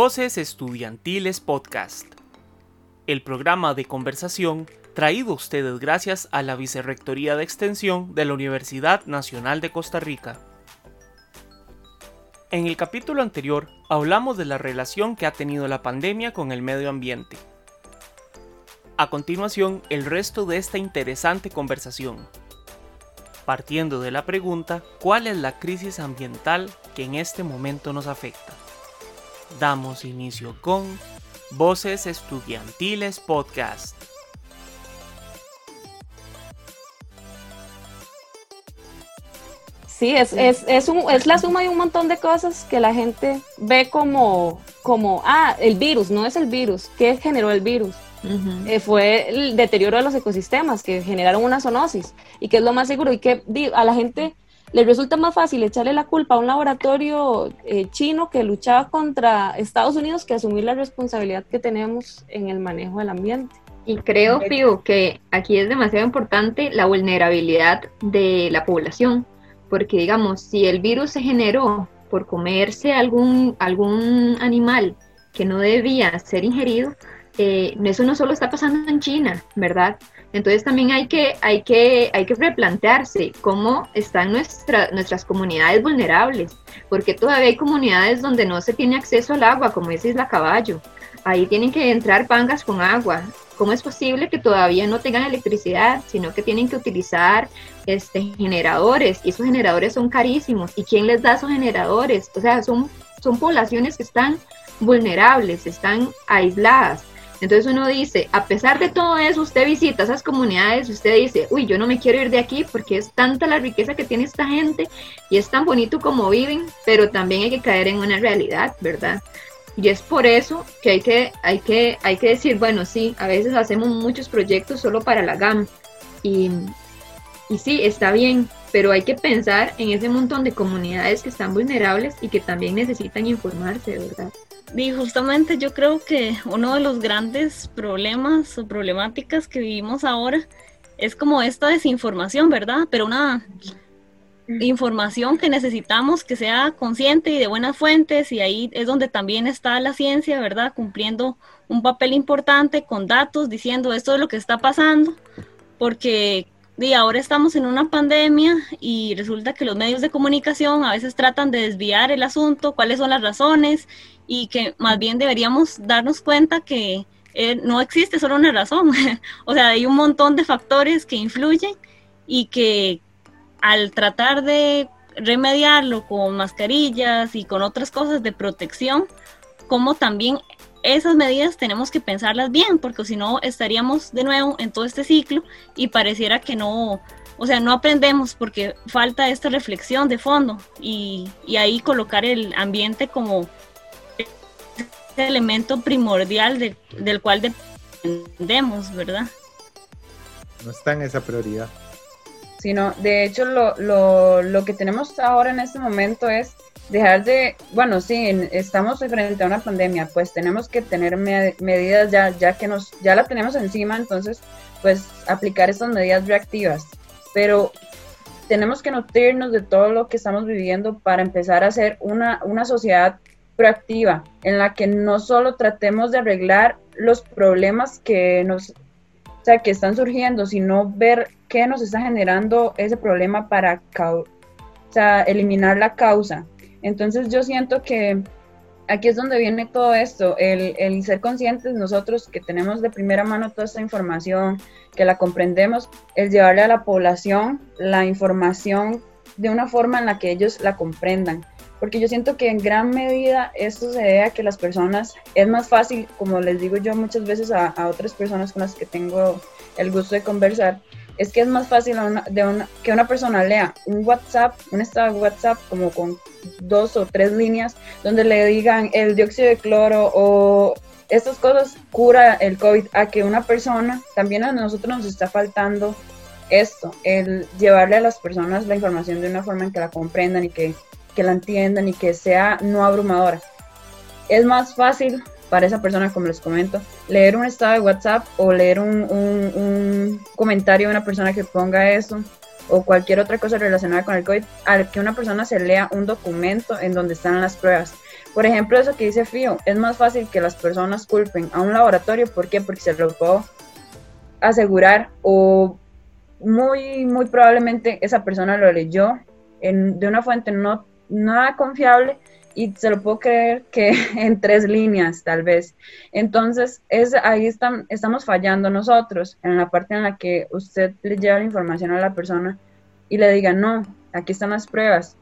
Voces Estudiantiles Podcast, el programa de conversación traído a ustedes gracias a la Vicerrectoría de Extensión de la Universidad Nacional de Costa Rica. En el capítulo anterior hablamos de la relación que ha tenido la pandemia con el medio ambiente. A continuación, el resto de esta interesante conversación partiendo de la pregunta ¿cuál es la crisis ambiental que en este momento nos afecta? Damos inicio con Voces Estudiantiles Podcast. Sí, es, es, es, un, es la suma de un montón de cosas que la gente ve como, como, ah, el virus, no es el virus, ¿qué generó el virus? Eh, fue el deterioro de los ecosistemas que generaron una zoonosis y que es lo más seguro y que a la gente le resulta más fácil echarle la culpa a un laboratorio eh, chino que luchaba contra Estados Unidos que asumir la responsabilidad que tenemos en el manejo del ambiente. Y creo, Pío, que aquí es demasiado importante la vulnerabilidad de la población, porque digamos, si el virus se generó por comerse algún, algún animal que no debía ser ingerido, eh, eso no solo está pasando en China, ¿verdad? Entonces también hay que, hay que, hay que replantearse cómo están nuestras comunidades vulnerables, porque todavía hay comunidades donde no se tiene acceso al agua, como es Isla Caballo. Ahí tienen que entrar pangas con agua. ¿Cómo es posible que todavía no tengan electricidad, sino que tienen que utilizar este, generadores? Y esos generadores son carísimos. ¿Y quién les da esos generadores? O sea, son, son poblaciones que están vulnerables, están aisladas. Entonces uno dice, a pesar de todo eso, usted visita esas comunidades, usted dice, uy, yo no me quiero ir de aquí porque es tanta la riqueza que tiene esta gente y es tan bonito como viven, pero también hay que caer en una realidad, ¿verdad? Y es por eso que hay que, hay que, hay que decir, bueno, sí, a veces hacemos muchos proyectos solo para la GAM y, y sí, está bien, pero hay que pensar en ese montón de comunidades que están vulnerables y que también necesitan informarse, ¿verdad? Y justamente yo creo que uno de los grandes problemas o problemáticas que vivimos ahora es como esta desinformación, ¿verdad? Pero una información que necesitamos que sea consciente y de buenas fuentes y ahí es donde también está la ciencia, ¿verdad? Cumpliendo un papel importante con datos diciendo esto es lo que está pasando, porque y ahora estamos en una pandemia y resulta que los medios de comunicación a veces tratan de desviar el asunto, cuáles son las razones y que más bien deberíamos darnos cuenta que eh, no existe solo una razón, o sea, hay un montón de factores que influyen y que al tratar de remediarlo con mascarillas y con otras cosas de protección, como también esas medidas tenemos que pensarlas bien, porque si no estaríamos de nuevo en todo este ciclo y pareciera que no, o sea, no aprendemos porque falta esta reflexión de fondo y, y ahí colocar el ambiente como elemento primordial del cual dependemos, ¿verdad? No está en esa prioridad. Sino, de hecho, lo, lo, lo que tenemos ahora en este momento es dejar de, bueno, sí, estamos frente a una pandemia, pues tenemos que tener medidas ya, ya que nos, ya la tenemos encima, entonces, pues aplicar estas medidas reactivas. Pero tenemos que nutrirnos de todo lo que estamos viviendo para empezar a ser una, una sociedad proactiva, en la que no solo tratemos de arreglar los problemas que nos, sea, que están surgiendo, sino ver qué nos está generando ese problema para o sea, eliminar la causa. Entonces yo siento que aquí es donde viene todo esto, el, el, ser conscientes nosotros que tenemos de primera mano toda esta información, que la comprendemos, es llevarle a la población la información de una forma en la que ellos la comprendan porque yo siento que en gran medida esto se debe a que las personas, es más fácil, como les digo yo muchas veces a, otras personas con las que tengo el gusto de conversar, es que es más fácil de que una persona lea un WhatsApp, un estado WhatsApp como con dos o tres líneas, donde le digan el dióxido de cloro o estas cosas cura el COVID, a que una persona, también a nosotros nos está faltando esto, el llevarle a las personas la información de una forma en que la comprendan y que que la entiendan y que sea no abrumadora. Es más fácil para esa persona, como les comento, leer un estado de WhatsApp o leer un, un, comentario de una persona que ponga eso o cualquier otra cosa relacionada con el COVID, al que una persona se lea un documento en donde están las pruebas. Por ejemplo, eso que dice Fío, es más fácil que las personas culpen a un laboratorio, ¿por qué? Porque se lo puedo asegurar o muy, muy probablemente esa persona lo leyó en, de una fuente no nada confiable y se lo puedo creer que en tres líneas tal vez. Entonces, es, ahí están, estamos fallando nosotros en la parte en la que usted le lleva la información a la persona y le diga, no, aquí están las pruebas.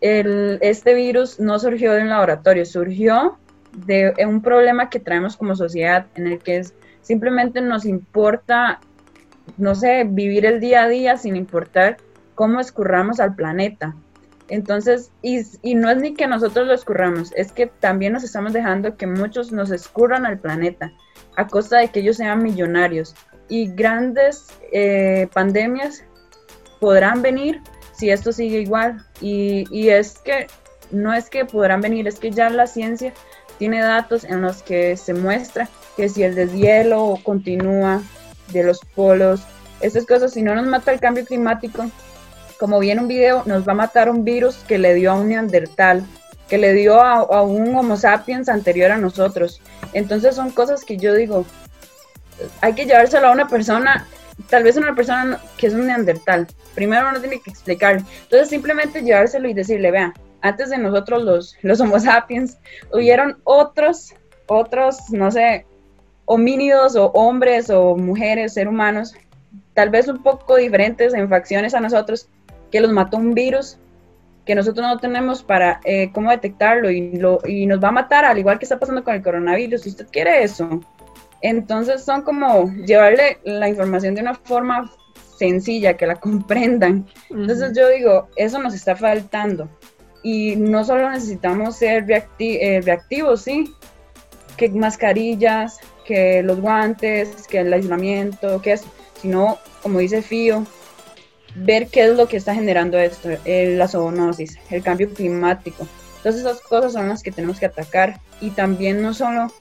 El, este virus no surgió de un laboratorio, surgió de un problema que traemos como sociedad en el que es, simplemente nos importa, no sé, vivir el día a día sin importar cómo escurramos al planeta. Entonces, y, no es ni que nosotros lo escurramos, es que también nos estamos dejando que muchos nos escurran al planeta a costa de que ellos sean millonarios. Y grandes eh, pandemias podrán venir si esto sigue igual. Y, y es que no es que podrán venir, es que ya la ciencia tiene datos en los que se muestra que si el deshielo continúa de los polos, estas cosas, si no nos mata el cambio climático, como vi un video, nos va a matar un virus que le dio a un neandertal, que le dio a, un Homo sapiens anterior a nosotros. Entonces son cosas que yo digo, hay que llevárselo a una persona, tal vez a una persona que es un neandertal. Primero uno tiene que explicarle. Entonces simplemente llevárselo y decirle, vea, antes de nosotros los, los Homo sapiens, hubieron otros, otros, no sé, homínidos o hombres o mujeres, seres humanos, tal vez un poco diferentes en facciones a nosotros, que los mató un virus que nosotros no tenemos para eh, cómo detectarlo y, lo, y nos va a matar, al igual que está pasando con el coronavirus, si usted quiere eso. Entonces son como llevarle la información de una forma sencilla, que la comprendan. Entonces yo digo, eso nos está faltando. Y no solo necesitamos ser eh, reactivos, sí, que mascarillas, que los guantes, que el aislamiento, que eso, sino, como dice Fío, ver qué es lo que está generando esto, la zoonosis, el cambio climático. Todas esas cosas son las que tenemos que atacar y también no solo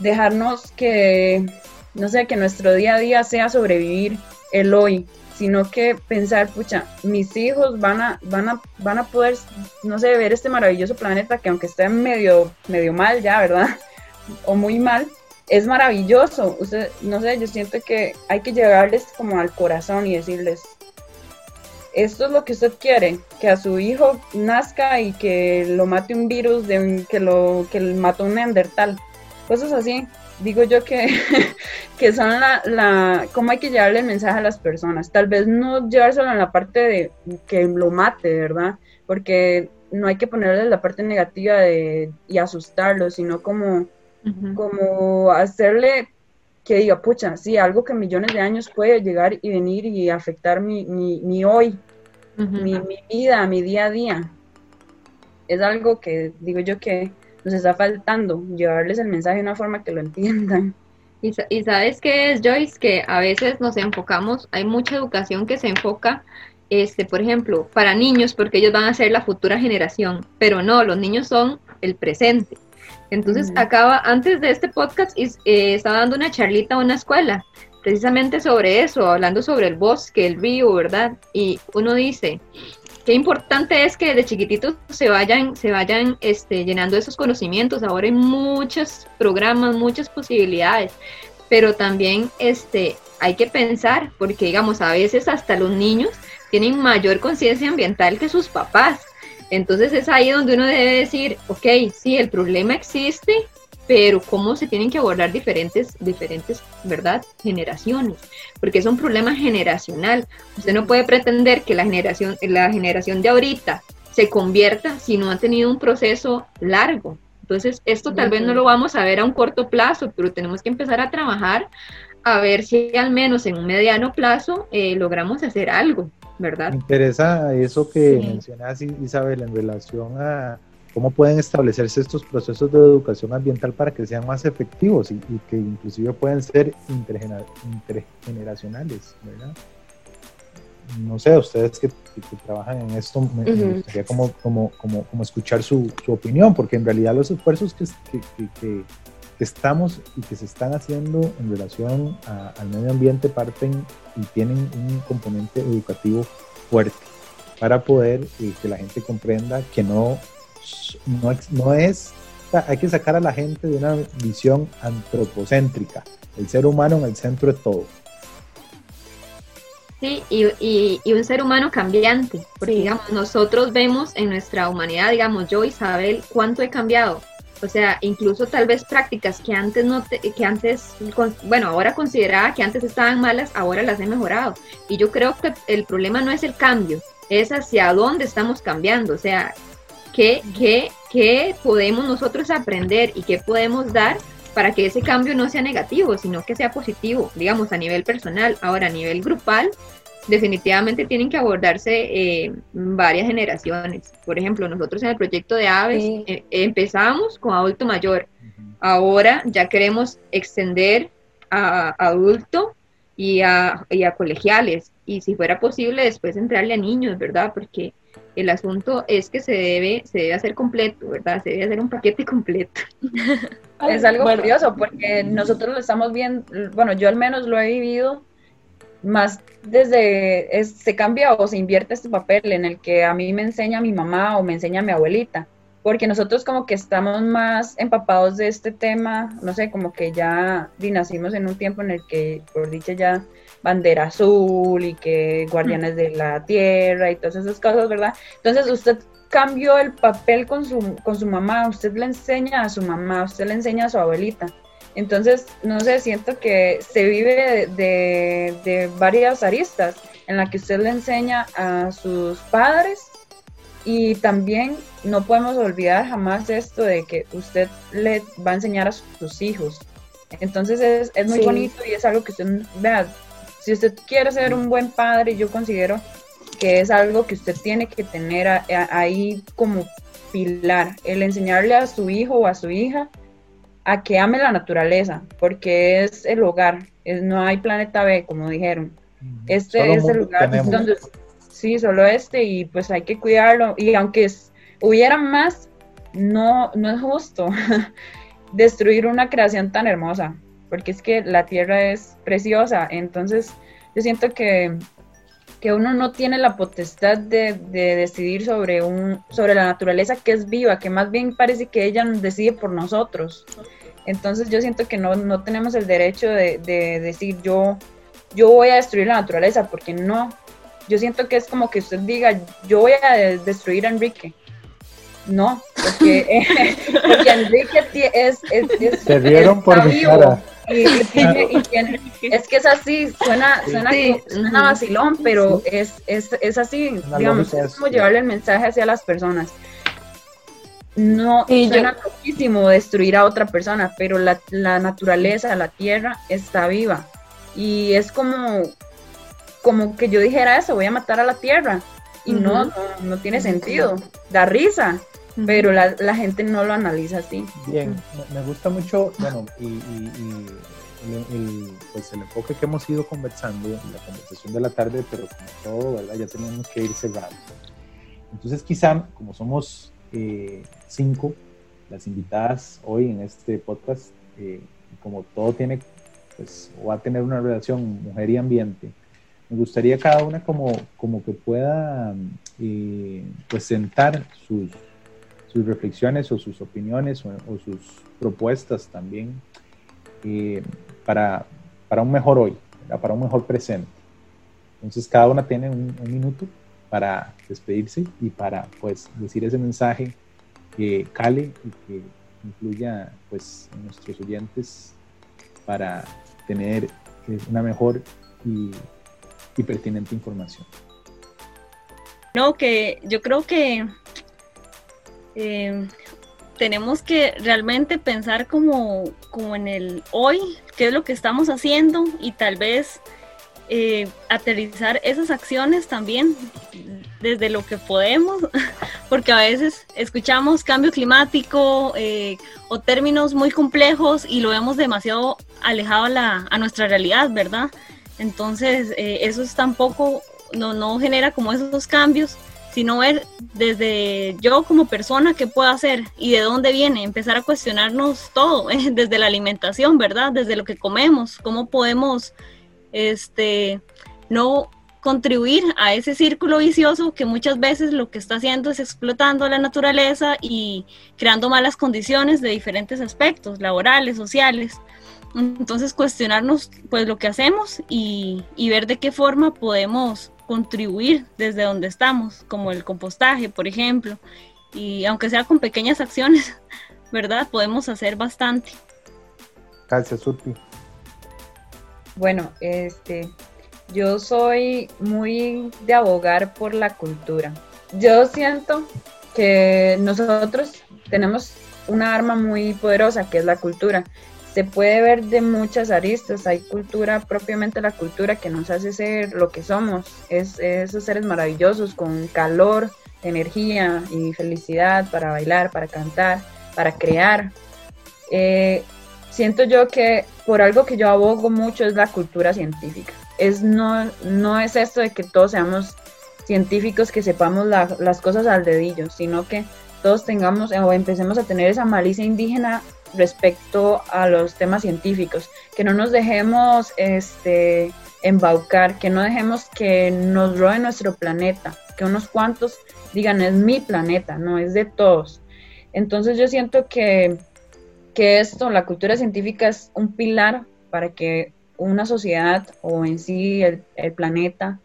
dejarnos que, no sé, que nuestro día a día sea sobrevivir el hoy, sino que pensar, pucha, mis hijos van a, van a, van a poder, no sé, ver este maravilloso planeta que aunque esté medio, medio mal ya, ¿verdad? O muy mal, es maravilloso. No sé, yo siento que hay que llegarles como al corazón y decirles, esto es lo que usted quiere, que a su hijo nazca y que lo mate un virus, de que lo que mató un neandertal. Cosas así. Digo yo que, que son la, la, cómo hay que llevarle el mensaje a las personas. Tal vez no llevárselo en la parte de que lo mate, ¿verdad? Porque no hay que ponerle la parte negativa de, y asustarlo, sino como, como hacerle que diga, pucha, sí, algo que millones de años puede llegar y venir y afectar mi, mi, hoy, mi, vida, mi día a día. Es algo que digo yo que nos está faltando, llevarles el mensaje de una forma que lo entiendan. Y, y sabes qué es, Joyce, que a veces nos enfocamos, hay mucha educación que se enfoca este, por ejemplo, para niños, porque ellos van a ser la futura generación, pero no, los niños son el presente. Entonces, acaba, antes de este podcast, eh, estaba dando una charlita a una escuela, precisamente sobre eso, hablando sobre el bosque, el río, ¿verdad? Y uno dice, qué importante es que de chiquititos se vayan, se vayan este, llenando esos conocimientos. Ahora hay muchos programas, muchas posibilidades, pero también este, hay que pensar, porque digamos, a veces hasta los niños tienen mayor conciencia ambiental que sus papás. Entonces es ahí donde uno debe decir, ok, sí, el problema existe, pero cómo se tienen que abordar diferentes, diferentes, ¿verdad? Generaciones, porque es un problema generacional. Usted no puede pretender que la generación, la generación de ahorita se convierta si no ha tenido un proceso largo. Entonces, esto tal vez no lo vamos a ver a un corto plazo, pero tenemos que empezar a trabajar a ver si al menos en un mediano plazo eh, logramos hacer algo. ¿verdad? Me interesa eso que mencionas, Isabel, en relación a cómo pueden establecerse estos procesos de educación ambiental para que sean más efectivos y, que inclusive pueden ser intergeneracionales, ¿verdad? No sé, ustedes que, trabajan en esto, me, gustaría como, como, como, como escuchar su, su, opinión, porque en realidad los esfuerzos que, que que estamos y que se están haciendo en relación al medio ambiente parten y tienen un componente educativo fuerte para poder eh, que la gente comprenda que no no, no es, hay que sacar a la gente de una visión antropocéntrica, el ser humano en el centro de todo. Sí, y, y, un ser humano cambiante, porque digamos, nosotros vemos en nuestra humanidad, digamos, yo, Isabel, cuánto he cambiado. O sea, incluso tal vez prácticas que antes no que antes, bueno, ahora consideraba que antes estaban malas, ahora las he mejorado. Y yo creo que el problema no es el cambio, es hacia dónde estamos cambiando. O sea, qué, qué, qué podemos nosotros aprender y qué podemos dar para que ese cambio no sea negativo, sino que sea positivo, digamos, a nivel personal. Ahora, a nivel grupal, definitivamente tienen que abordarse eh, varias generaciones. Por ejemplo, nosotros en el proyecto de Aves eh, empezamos con adulto mayor. Ahora ya queremos extender a adulto y a, y a colegiales. Y si fuera posible, después entrarle a niños, ¿verdad? Porque el asunto es que se debe, se debe hacer completo, ¿verdad? Se debe hacer un paquete completo. es algo curioso porque nosotros lo estamos viendo, bueno, yo al menos lo he vivido más desde, se cambia o se invierte este papel en el que a mí me enseña mi mamá o me enseña mi abuelita, porque nosotros como que estamos más empapados de este tema, no sé, como que ya nacimos en un tiempo en el que, por dicha ya, bandera azul y que guardianes de la tierra y todas esas cosas, ¿verdad? Entonces usted cambió el papel con su, con su mamá, usted le enseña a su mamá, usted le enseña a su abuelita. Entonces, no sé, siento que se vive de, de, varias aristas en la que usted le enseña a sus padres y también no podemos olvidar jamás esto de que usted le va a enseñar a sus hijos. Entonces es, es muy bonito y es algo que usted, vea, si usted quiere ser un buen padre, yo considero que es algo que usted tiene que tener ahí como pilar, el enseñarle a su hijo o a su hija a que ame la naturaleza, porque es el hogar, no hay planeta B, como dijeron. Este es el lugar donde, sí, solo este, y pues hay que cuidarlo, y aunque hubiera más, no, no es justo destruir una creación tan hermosa porque es que la tierra es preciosa, entonces yo siento que, que uno no tiene la potestad de, de, decidir sobre, un, sobre la naturaleza que es viva, que más bien parece que ella decide por nosotros. Entonces yo siento que no, no tenemos el derecho de, de, decir yo, yo voy a destruir la naturaleza, porque no. Yo siento que es como que usted diga, yo voy a destruir a Enrique. No, porque, porque Enrique es, es, es, Se vieron por mi cara. Y, es que es así, suena, suena, suena vacilón, pero es, es, es así, digamos, es como llevarle el mensaje hacia las personas. No y suena loquísimo destruir a otra persona, pero la, la naturaleza, la tierra está viva. Y es como, como que yo dijera eso, voy a matar a la tierra. Y no, no, no, tiene sentido. Da risa pero la, la, gente no lo analiza así. Bien, me gusta mucho, bueno, y, y, el, pues el enfoque que hemos ido conversando, la conversación de la tarde, pero como todo, ¿verdad? Ya tenemos que ir cerrando. Entonces, quizá, como somos eh, cinco, las invitadas hoy en este podcast, eh, como todo tiene, pues, va a tener una relación mujer y ambiente, me gustaría cada una como, como que pueda eh, pues sus reflexiones o sus opiniones o, sus propuestas también eh, para, para, un mejor hoy, para un mejor presente. Entonces cada una tiene un, minuto para despedirse y para pues decir ese mensaje que cale y que incluya pues a nuestros oyentes para tener eh, una mejor y, y pertinente información. No, que yo creo que eh, tenemos que realmente pensar como, como en el hoy, qué es lo que estamos haciendo y tal vez eh, aterrizar esas acciones también desde lo que podemos, porque a veces escuchamos cambio climático eh, o términos muy complejos y lo vemos demasiado alejado a, la, a nuestra realidad, ¿verdad? Entonces, eso es tampoco, no, no genera como esos cambios sino ver desde yo como persona qué puedo hacer y de dónde viene, empezar a cuestionarnos todo, desde la alimentación, ¿verdad? Desde lo que comemos, cómo podemos este, no contribuir a ese círculo vicioso que muchas veces lo que está haciendo es explotando la naturaleza y creando malas condiciones de diferentes aspectos, laborales, sociales. Entonces cuestionarnos pues lo que hacemos y, y ver de qué forma podemos contribuir desde donde estamos, como el compostaje, por ejemplo, y aunque sea con pequeñas acciones, ¿verdad? Podemos hacer bastante. Gracias, Surti. Bueno, este, yo soy muy de abogar por la cultura. Yo siento que nosotros tenemos una arma muy poderosa que es la cultura. Se puede ver de muchas aristas. Hay cultura, propiamente la cultura que nos hace ser lo que somos. Es, esos seres maravillosos con calor, energía y felicidad para bailar, para cantar, para crear. Eh, siento yo que por algo que yo abogo mucho es la cultura científica. Es no, no es esto de que todos seamos científicos, que sepamos las cosas al dedillo, sino que todos tengamos o empecemos a tener esa malicia indígena respecto a los temas científicos, que no nos dejemos este, embaucar, que no dejemos que nos robe nuestro planeta, que unos cuantos digan es mi planeta, no es de todos. Entonces yo siento que, esto, la cultura científica es un pilar para que una sociedad o en sí el, planeta,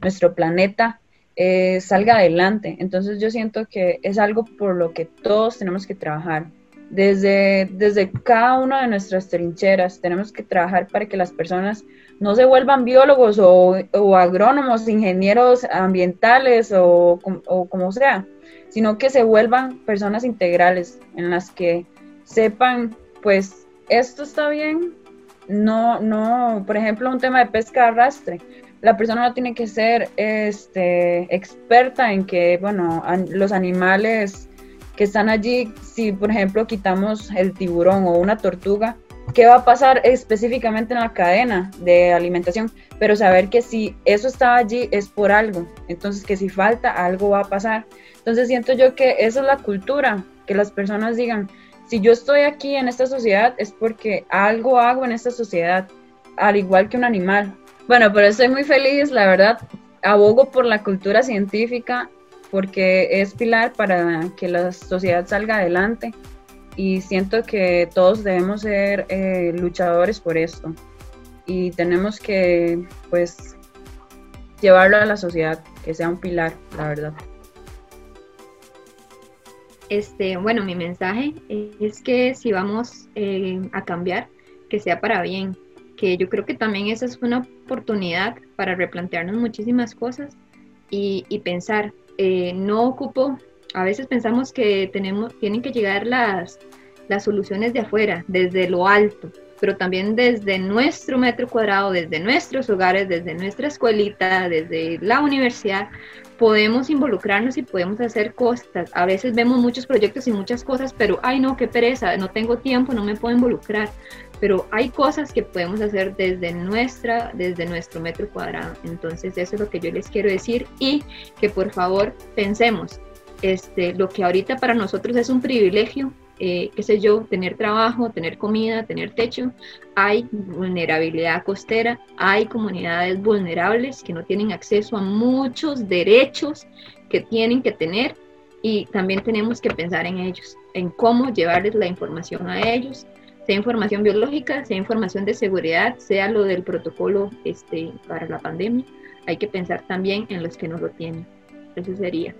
nuestro planeta, eh, salga adelante. Entonces yo siento que es algo por lo que todos tenemos que trabajar. Desde, desde cada una de nuestras trincheras tenemos que trabajar para que las personas no se vuelvan biólogos o, agrónomos, ingenieros ambientales o, como sea, sino que se vuelvan personas integrales en las que sepan, pues, esto está bien, no, no, por ejemplo, un tema de pesca arrastre. La persona no tiene que ser este, experta en que, bueno, los animales que están allí, si por ejemplo quitamos el tiburón o una tortuga, qué va a pasar específicamente en la cadena de alimentación, pero saber que si eso está allí es por algo, entonces que si falta algo va a pasar. Entonces siento yo que esa es la cultura, que las personas digan, si yo estoy aquí en esta sociedad es porque algo hago en esta sociedad, al igual que un animal. Bueno, pero estoy muy feliz, la verdad, abogo por la cultura científica porque es pilar para que la sociedad salga adelante y siento que todos debemos ser eh, luchadores por esto y tenemos que pues llevarlo a la sociedad, que sea un pilar, la verdad. Este, bueno, mi mensaje es que si vamos eh, a cambiar, que sea para bien, que yo creo que también esa es una oportunidad para replantearnos muchísimas cosas y, pensar, eh, no ocupo a veces pensamos que tenemos, tienen que llegar las, las soluciones de afuera, desde lo alto, pero también desde nuestro metro cuadrado, desde nuestros hogares, desde nuestra escuelita, desde la universidad, podemos involucrarnos y podemos hacer cosas. A veces vemos muchos proyectos y muchas cosas, pero ay no, qué pereza, no tengo tiempo, no me puedo involucrar. Pero hay cosas que podemos hacer desde nuestra, desde nuestro metro cuadrado. Entonces eso es lo que yo les quiero decir y que por favor pensemos, este, lo que ahorita para nosotros es un privilegio, eh, qué sé yo, tener trabajo, tener comida, tener techo, hay vulnerabilidad costera, hay comunidades vulnerables que no tienen acceso a muchos derechos que tienen que tener y también tenemos que pensar en ellos, en cómo llevarles la información a ellos, sea información biológica, sea información de seguridad, sea lo del protocolo este, para la pandemia, hay que pensar también en los que no lo tienen. Eso sería.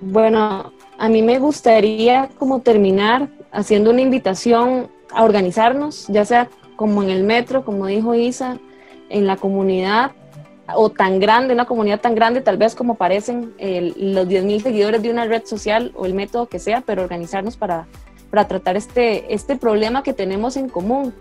Bueno, a mí me gustaría como terminar haciendo una invitación a organizarnos, ya sea como en el metro, como dijo Isa, en la comunidad o tan grande, una comunidad tan grande, tal vez como parecen los 10.000 seguidores de una red social o el método que sea, pero organizarnos para, para tratar este, este problema que tenemos en común.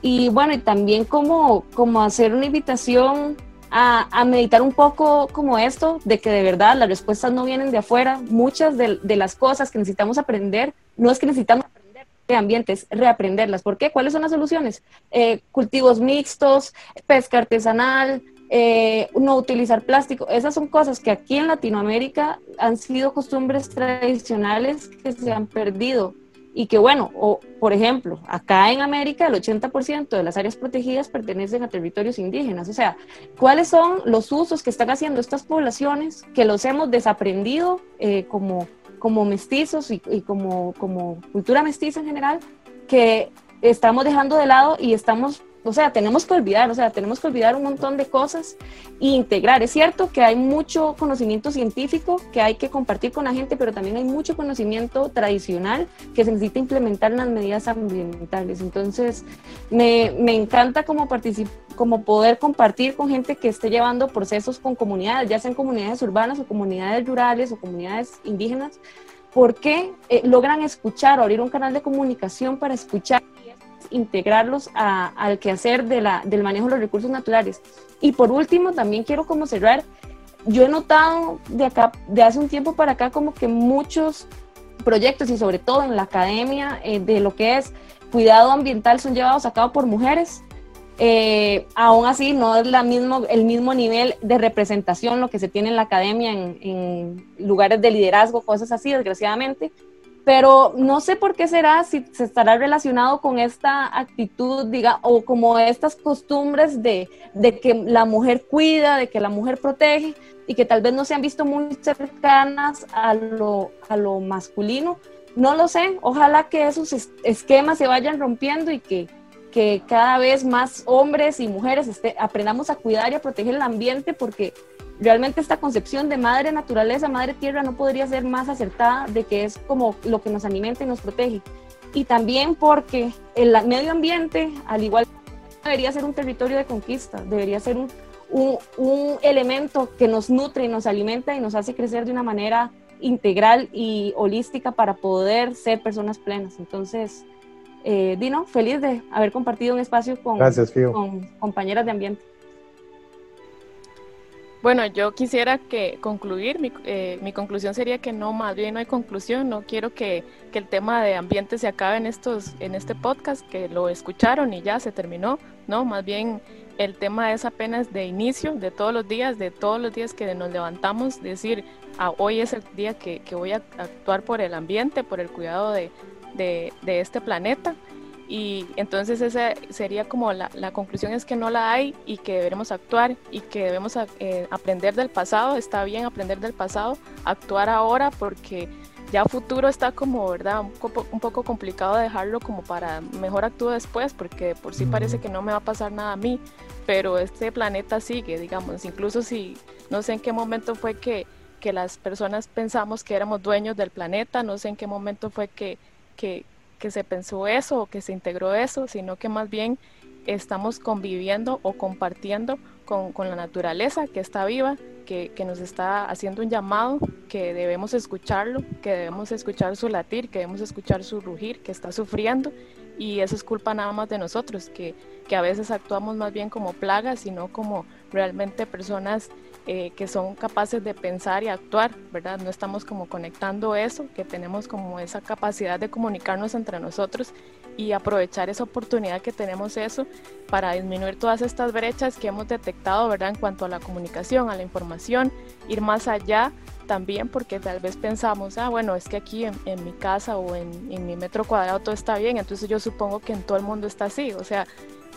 Y bueno, y también como, como hacer una invitación a, meditar un poco como esto, de que de verdad las respuestas no vienen de afuera. Muchas de, las cosas que necesitamos aprender, no es que necesitamos aprender de ambientes, reaprenderlas. ¿Por qué? ¿Cuáles son las soluciones? Eh, cultivos mixtos, pesca artesanal, eh, no utilizar plástico. Esas son cosas que aquí en Latinoamérica han sido costumbres tradicionales que se han perdido y que bueno, o, por ejemplo, acá en América el 80% de las áreas protegidas pertenecen a territorios indígenas. O sea, ¿cuáles son los usos que están haciendo estas poblaciones que los hemos desaprendido eh, como, como mestizos y, y, como, como cultura mestiza en general, que estamos dejando de lado y estamos o sea, tenemos que olvidar, o sea, tenemos que olvidar un montón de cosas e integrar. Es cierto que hay mucho conocimiento científico que hay que compartir con la gente, pero también hay mucho conocimiento tradicional que se necesita implementar en las medidas ambientales. Entonces, me, me encanta como, como poder compartir con gente que esté llevando procesos con comunidades, ya sean comunidades urbanas o comunidades rurales o comunidades indígenas, porque eh, logran escuchar abrir un canal de comunicación para escuchar integrarlos al quehacer de la, del manejo de los recursos naturales. Y por último, también quiero como cerrar, yo he notado de acá, de hace un tiempo para acá, como que muchos proyectos y sobre todo en la academia eh, de lo que es cuidado ambiental son llevados a cabo por mujeres. Eh, aún así no es el mismo nivel de representación lo que se tiene en la academia en, en lugares de liderazgo, cosas así, desgraciadamente pero no sé por qué será, si se estará relacionado con esta actitud, diga, o como estas costumbres de, de, que la mujer cuida, de que la mujer protege y que tal vez no se han visto muy cercanas a lo, a lo masculino. No lo sé, ojalá que esos esquemas se vayan rompiendo y que, que cada vez más hombres y mujeres este, aprendamos a cuidar y a proteger el ambiente porque realmente esta concepción de madre naturaleza, madre tierra no podría ser más acertada de que es como lo que nos alimenta y nos protege. Y también porque el medio ambiente, al igual debería ser un territorio de conquista, debería ser un, un, elemento que nos nutre y nos alimenta y nos hace crecer de una manera integral y holística para poder ser personas plenas. Entonces, eh, Dino, feliz de haber compartido un espacio con, con compañeras de ambiente. Bueno, yo quisiera que concluir, mi, eh, mi, conclusión sería que no, más bien no hay conclusión, no quiero que, que, el tema de ambiente se acabe en, estos, en este podcast, que lo escucharon y ya se terminó, no, más bien el tema es apenas de inicio, de todos los días, de todos los días que nos levantamos, decir, ah, hoy es el día que, que, voy a actuar por el ambiente, por el cuidado de, de, de este planeta y entonces esa sería como la, la, conclusión es que no la hay y que debemos actuar y que debemos eh, aprender del pasado, está bien aprender del pasado, actuar ahora porque ya futuro está como, ¿verdad? Un poco, un poco complicado dejarlo como para mejor actúo después porque por sí parece que no me va a pasar nada a mí, pero este planeta sigue, digamos, incluso si no sé en qué momento fue que, que las personas pensamos que éramos dueños del planeta, no sé en qué momento fue que, que, que se pensó eso o que se integró eso, sino que más bien estamos conviviendo o compartiendo con, con la naturaleza que está viva, que, que, nos está haciendo un llamado, que debemos escucharlo, que debemos escuchar su latir, que debemos escuchar su rugir, que está sufriendo. Y eso es culpa nada más de nosotros, que, que a veces actuamos más bien como plagas, sino como realmente personas eh, que son capaces de pensar y actuar, ¿verdad? No estamos como conectando eso, que tenemos como esa capacidad de comunicarnos entre nosotros y aprovechar esa oportunidad que tenemos eso para disminuir todas estas brechas que hemos detectado, ¿verdad? En cuanto a la comunicación, a la información, ir más allá también porque tal vez pensamos, ah, bueno, es que aquí en, mi casa o en, en, mi metro cuadrado todo está bien, entonces yo supongo que en todo el mundo está así, o sea,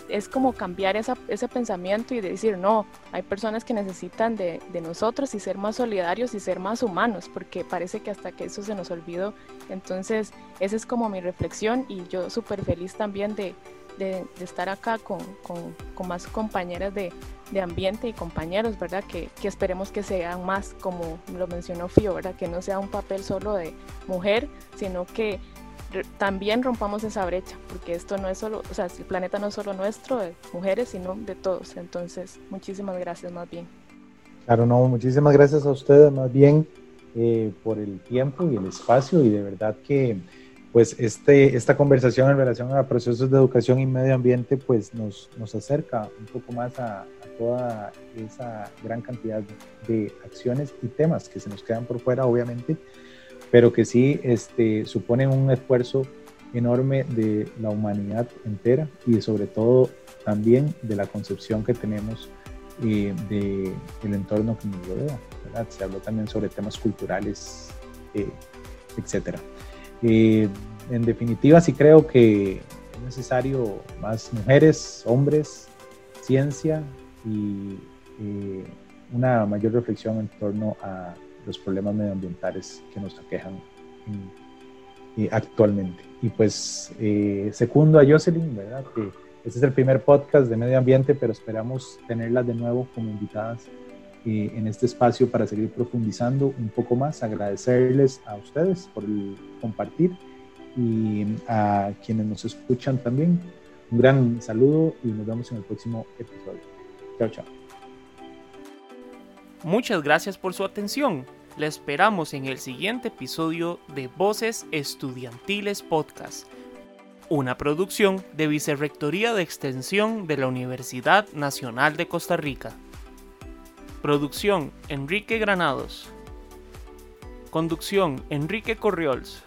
es como cambiar esa, ese pensamiento y decir, no, hay personas que necesitan de, de, nosotros y ser más solidarios y ser más humanos, porque parece que hasta que eso se nos olvidó. Entonces, esa es como mi reflexión y yo súper feliz también de, de, estar acá con, con, con más compañeras de, de, ambiente y compañeros, ¿verdad? Que, que, esperemos que sean más, como lo mencionó Fío, ¿verdad? Que no sea un papel solo de mujer, sino que también rompamos esa brecha, porque esto no es solo, o sea, el planeta no es solo nuestro, de mujeres, sino de todos. Entonces, muchísimas gracias más bien. Claro, no, muchísimas gracias a ustedes más bien eh, por el tiempo y el espacio y de verdad que pues este, esta conversación en relación a procesos de educación y medio ambiente pues nos, nos acerca un poco más a, a toda esa gran cantidad de acciones y temas que se nos quedan por fuera obviamente pero que sí este, suponen un esfuerzo enorme de la humanidad entera y sobre todo también de la concepción que tenemos eh, del entorno que nos rodea. ¿verdad? Se habló también sobre temas culturales, eh, etc. Eh, en definitiva sí creo que es necesario más mujeres, hombres, ciencia y eh, una mayor reflexión en torno a los problemas medioambientales que nos aquejan eh, actualmente. Y pues eh, segundo a Jocelyn, ¿verdad? Que este es el primer podcast de medio ambiente, pero esperamos tenerlas de nuevo como invitadas eh, en este espacio para seguir profundizando un poco más. Agradecerles a ustedes por compartir y a quienes nos escuchan también. Un gran saludo y nos vemos en el próximo episodio. Chao, chao. Muchas gracias por su atención. Le esperamos en el siguiente episodio de Voces Estudiantiles Podcast, una producción de Vicerrectoría de Extensión de la Universidad Nacional de Costa Rica. Producción Enrique Granados. Conducción Enrique Corriols.